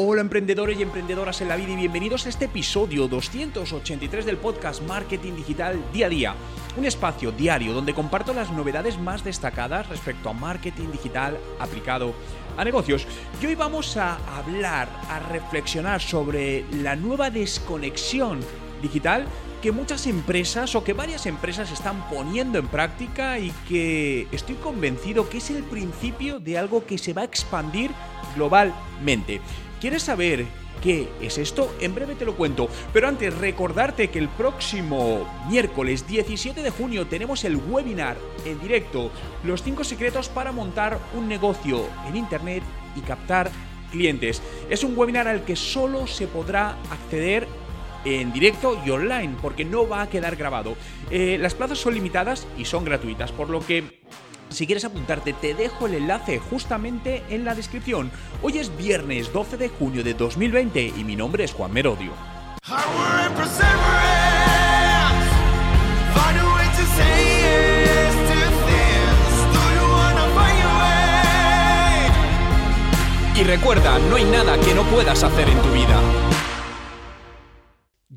Hola emprendedores y emprendedoras en la vida y bienvenidos a este episodio 283 del podcast Marketing Digital Día a Día, un espacio diario donde comparto las novedades más destacadas respecto a marketing digital aplicado a negocios. Y hoy vamos a hablar, a reflexionar sobre la nueva desconexión digital que muchas empresas o que varias empresas están poniendo en práctica y que estoy convencido que es el principio de algo que se va a expandir globalmente. ¿Quieres saber qué es esto? En breve te lo cuento. Pero antes, recordarte que el próximo miércoles 17 de junio tenemos el webinar en directo, los 5 secretos para montar un negocio en Internet y captar clientes. Es un webinar al que solo se podrá acceder en directo y online, porque no va a quedar grabado. Eh, las plazas son limitadas y son gratuitas, por lo que si quieres apuntarte, te dejo el enlace justamente en la descripción. Hoy es viernes 12 de junio de 2020 y mi nombre es Juan Merodio. Y recuerda, no hay nada que no puedas hacer en tu vida.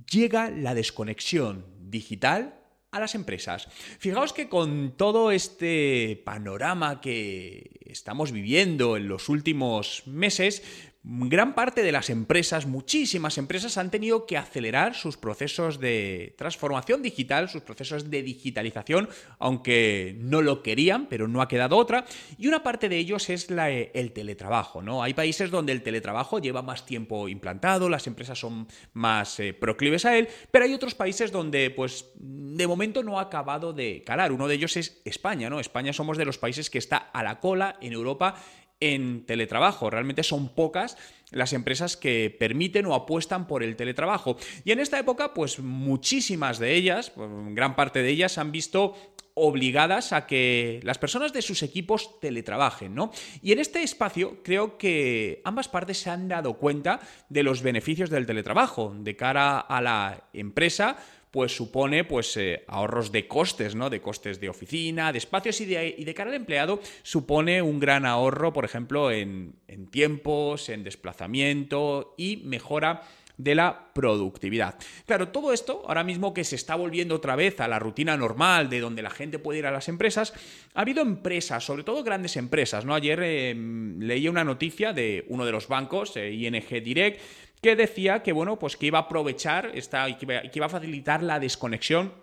Llega la desconexión digital a las empresas. Fijaos que con todo este panorama que estamos viviendo en los últimos meses, gran parte de las empresas, muchísimas empresas, han tenido que acelerar sus procesos de transformación digital, sus procesos de digitalización, aunque no lo querían, pero no ha quedado otra. Y una parte de ellos es la, el teletrabajo. ¿no? Hay países donde el teletrabajo lleva más tiempo implantado, las empresas son más eh, proclives a él, pero hay otros países donde, pues, de momento no ha acabado de calar. Uno de ellos es España, ¿no? España somos de los países que está a la cola en Europa en teletrabajo. Realmente son pocas las empresas que permiten o apuestan por el teletrabajo. Y en esta época, pues muchísimas de ellas, gran parte de ellas, han visto obligadas a que las personas de sus equipos teletrabajen, ¿no? Y en este espacio creo que ambas partes se han dado cuenta de los beneficios del teletrabajo de cara a la empresa pues supone pues, eh, ahorros de costes, ¿no? De costes de oficina, de espacios y de, y de, cara al empleado supone un gran ahorro, por ejemplo, en, en tiempos, en desplazamiento y mejora de la productividad. Claro, todo esto, ahora mismo que se está volviendo otra vez a la rutina normal de donde la gente puede ir a las empresas, ha habido empresas, sobre todo grandes empresas, ¿no? Ayer eh, leí una noticia de uno de los bancos, eh, ING Direct, que decía que, bueno, pues que iba a aprovechar, esta, que iba a facilitar la desconexión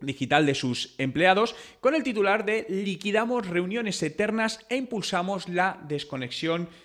digital de sus empleados con el titular de liquidamos reuniones eternas e impulsamos la desconexión digital.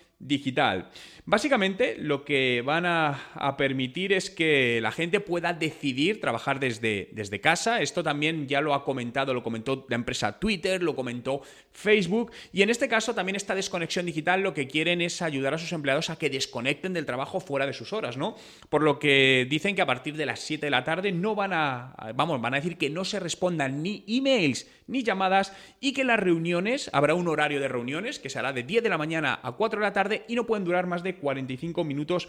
Básicamente lo que van a, permitir es que la gente pueda decidir trabajar desde, desde casa. Esto también ya lo ha comentado, lo comentó la empresa Twitter, lo comentó Facebook. Y en este caso también esta desconexión digital lo que quieren es ayudar a sus empleados a que desconecten del trabajo fuera de sus horas, ¿no? Por lo que dicen que a partir de las 7 de la tarde no van a, vamos, van a decir que no se respondan ni emails ni llamadas y que las reuniones, habrá un horario de reuniones que será de 10 de la mañana a 4 de la tarde y no pueden durar más de 45 minutos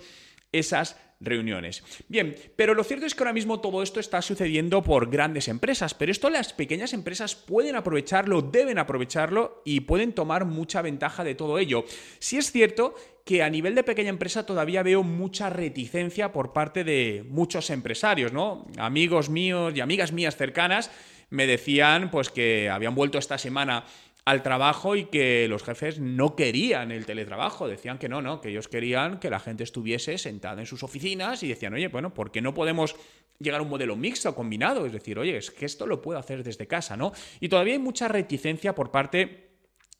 esas reuniones. Bien, pero lo cierto es que ahora mismo todo esto está sucediendo por grandes empresas, pero esto las pequeñas empresas pueden aprovecharlo, deben aprovecharlo y pueden tomar mucha ventaja de todo ello. Si es cierto que a nivel de pequeña empresa todavía veo mucha reticencia por parte de muchos empresarios, ¿no? Amigos míos y amigas mías cercanas me decían pues que habían vuelto esta semana al trabajo y que los jefes no querían el teletrabajo, decían que no, no, que ellos querían que la gente estuviese sentada en sus oficinas y decían, oye, bueno, ¿por qué no podemos llegar a un modelo mixto, combinado? Es decir, oye, es que esto lo puedo hacer desde casa, ¿no? Y todavía hay mucha reticencia por parte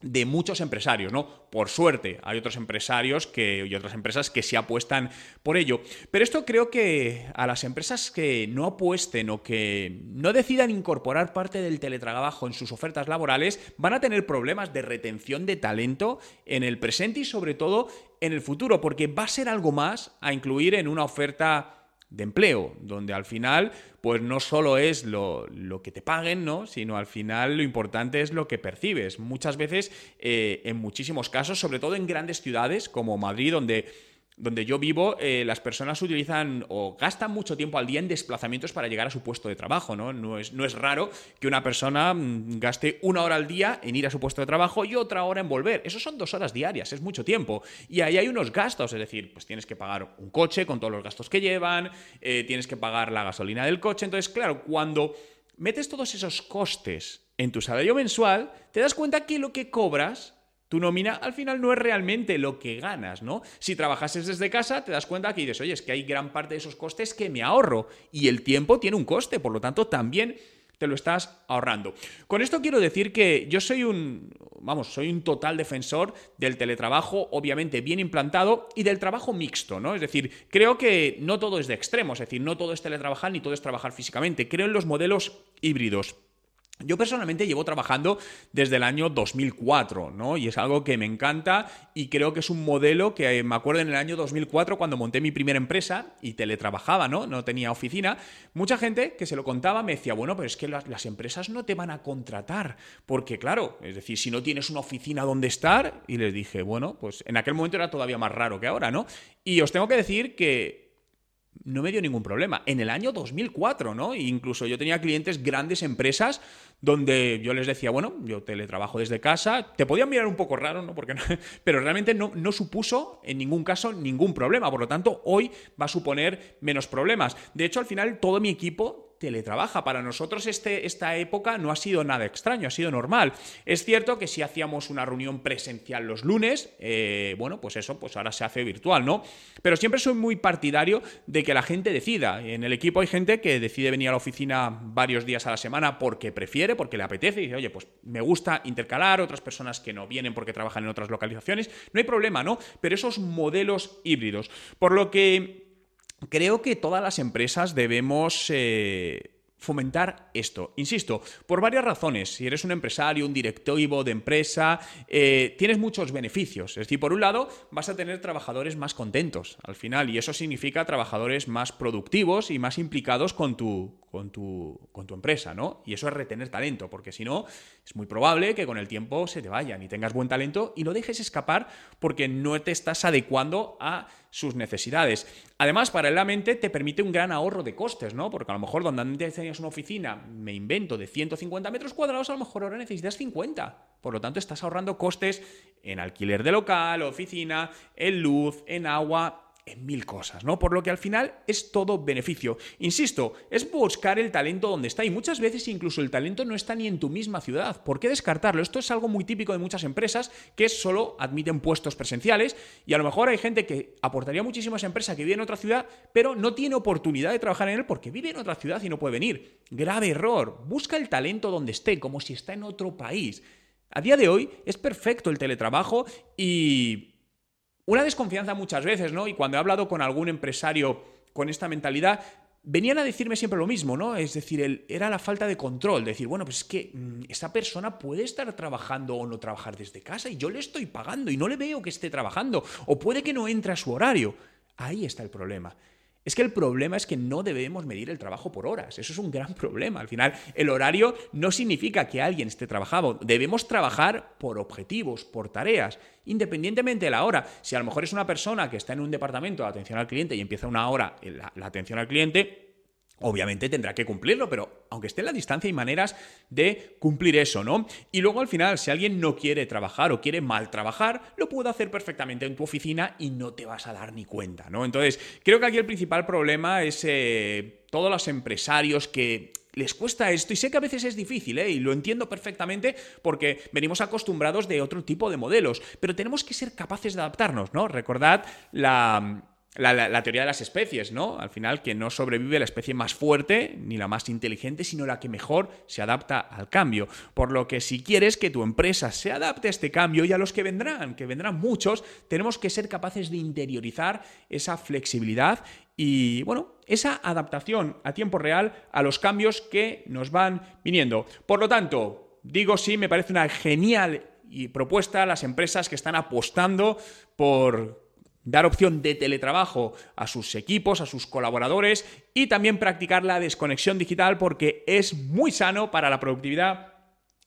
de muchos empresarios, ¿no? Por suerte, hay otros empresarios que, y otras empresas que sí apuestan por ello. Pero esto creo que a las empresas que no apuesten o que no decidan incorporar parte del teletrabajo en sus ofertas laborales van a tener problemas de retención de talento en el presente y sobre todo en el futuro, porque va a ser algo más a incluir en una oferta de empleo, donde al final, pues no solo es lo, que te paguen, ¿no? Sino al final lo importante es lo que percibes. Muchas veces, eh, en muchísimos casos, sobre todo en grandes ciudades como Madrid, donde donde yo vivo, eh, las personas utilizan o gastan mucho tiempo al día en desplazamientos para llegar a su puesto de trabajo, ¿no? No es, no es raro que una persona mm, gaste una hora al día en ir a su puesto de trabajo y otra hora en volver. Eso son dos horas diarias, es mucho tiempo. Y ahí hay unos gastos, es decir, pues tienes que pagar un coche con todos los gastos que llevan, eh, tienes que pagar la gasolina del coche. Entonces, claro, cuando metes todos esos costes en tu salario mensual, te das cuenta que lo que cobras tu nómina al final no es realmente lo que ganas, ¿no? Si trabajases desde casa, te das cuenta que dices, oye, es que hay gran parte de esos costes que me ahorro y el tiempo tiene un coste, por lo tanto también te lo estás ahorrando. Con esto quiero decir que yo soy un, vamos, soy un total defensor del teletrabajo, obviamente bien implantado, y del trabajo mixto, ¿no? Es decir, creo que no todo es de extremos, es decir, no todo es teletrabajar ni todo es trabajar físicamente. Creo en los modelos híbridos. Yo personalmente llevo trabajando desde el año 2004, ¿no? Y es algo que me encanta y creo que es un modelo que eh, me acuerdo en el año 2004 cuando monté mi primera empresa y teletrabajaba, ¿no? No tenía oficina. Mucha gente que se lo contaba me decía, bueno, pero es que las, las empresas no te van a contratar, porque claro, es decir, si no tienes una oficina donde estar, y les dije, bueno, pues en aquel momento era todavía más raro que ahora, ¿no? Y os tengo que decir que no me dio ningún problema. En el año 2004, ¿no? incluso yo tenía clientes, grandes empresas, donde yo les decía, bueno, yo teletrabajo desde casa, te podían mirar un poco raro, ¿no? Porque pero realmente no, no supuso en ningún caso ningún problema. Por lo tanto, hoy va a suponer menos problemas. De hecho, al final todo mi equipo teletrabaja. Para nosotros este, esta época no ha sido nada extraño, ha sido normal. Es cierto que si hacíamos una reunión presencial los lunes, eh, bueno, pues eso, pues ahora se hace virtual, ¿no? Pero siempre soy muy partidario de que la gente decida. En el equipo hay gente que decide venir a la oficina varios días a la semana porque prefiere, porque le apetece, y dice, oye, pues me gusta intercalar, otras personas que no vienen porque trabajan en otras localizaciones, no hay problema, ¿no? Pero esos modelos híbridos. Por lo que creo que todas las empresas debemos eh, fomentar esto. Insisto, por varias razones. Si eres un empresario, un directivo de empresa, eh, tienes muchos beneficios. Es decir, por un lado, vas a tener trabajadores más contentos al final y eso significa trabajadores más productivos y más implicados con tu, con tu, con tu empresa, ¿no? Y eso es retener talento, porque si no, es muy probable que con el tiempo se te vayan y tengas buen talento y lo dejes escapar porque no te estás adecuando a sus necesidades. Además, paralelamente te permite un gran ahorro de costes, ¿no? Porque a lo mejor donde antes tenías una oficina, me invento, de 150 metros cuadrados, a lo mejor ahora necesitas 50. Por lo tanto, estás ahorrando costes en alquiler de local, oficina, en luz, en agua, en mil cosas, ¿no? Por lo que al final es todo beneficio. Insisto, es buscar el talento donde está y muchas veces incluso el talento no está ni en tu misma ciudad. ¿Por qué descartarlo? Esto es algo muy típico de muchas empresas que solo admiten puestos presenciales y a lo mejor hay gente que aportaría muchísimo a esa empresa que vive en otra ciudad, pero no tiene oportunidad de trabajar en él porque vive en otra ciudad y no puede venir. Grave error. Busca el talento donde esté, como si está en otro país. A día de hoy es perfecto el teletrabajo y una desconfianza muchas veces, ¿no? Y cuando he hablado con algún empresario con esta mentalidad, venían a decirme siempre lo mismo, ¿no? Es decir, era la falta de control, decir, bueno, pues es que mm, esa persona puede estar trabajando o no trabajar desde casa y yo le estoy pagando y no le veo que esté trabajando, o puede que no entre a su horario. Ahí está el problema. Es que el problema es que no debemos medir el trabajo por horas. Eso es un gran problema. Al final, el horario no significa que alguien esté trabajando. Debemos trabajar por objetivos, por tareas, independientemente de la hora. Si a lo mejor es una persona que está en un departamento de atención al cliente y empieza una hora la, la atención al cliente, Obviamente tendrá que cumplirlo, pero aunque esté en la distancia hay maneras de cumplir eso, ¿no? Y luego al final, si alguien no quiere trabajar o quiere mal trabajar, lo puede hacer perfectamente en tu oficina y no te vas a dar ni cuenta, ¿no? Entonces, creo que aquí el principal problema es eh, todos los empresarios que les cuesta esto y sé que a veces es difícil, ¿eh? y lo entiendo perfectamente porque venimos acostumbrados de otro tipo de modelos, pero tenemos que ser capaces de adaptarnos, ¿no? Recordad la la, teoría de las especies, ¿no? Al final, que no sobrevive la especie más fuerte ni la más inteligente, sino la que mejor se adapta al cambio. Por lo que si quieres que tu empresa se adapte a este cambio y a los que vendrán, que vendrán muchos, tenemos que ser capaces de interiorizar esa flexibilidad y, bueno, esa adaptación a tiempo real a los cambios que nos van viniendo. Por lo tanto, digo sí, me parece una genial propuesta a las empresas que están apostando por dar opción de teletrabajo a sus equipos, a sus colaboradores y también practicar la desconexión digital porque es muy sano para la productividad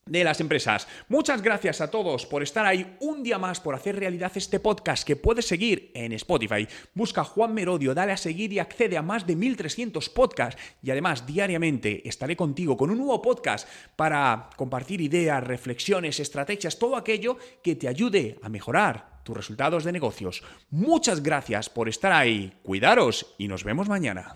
de las empresas. Muchas gracias a todos por estar ahí un día más, por hacer realidad este podcast que puedes seguir en Spotify. Busca Juan Merodio, dale a seguir y accede a más de 1300 podcasts. Y además, diariamente estaré contigo con un nuevo podcast para compartir ideas, reflexiones, estrategias, todo aquello que te ayude a mejorar tus resultados de negocios. Muchas gracias por estar ahí. Cuidaros y nos vemos mañana.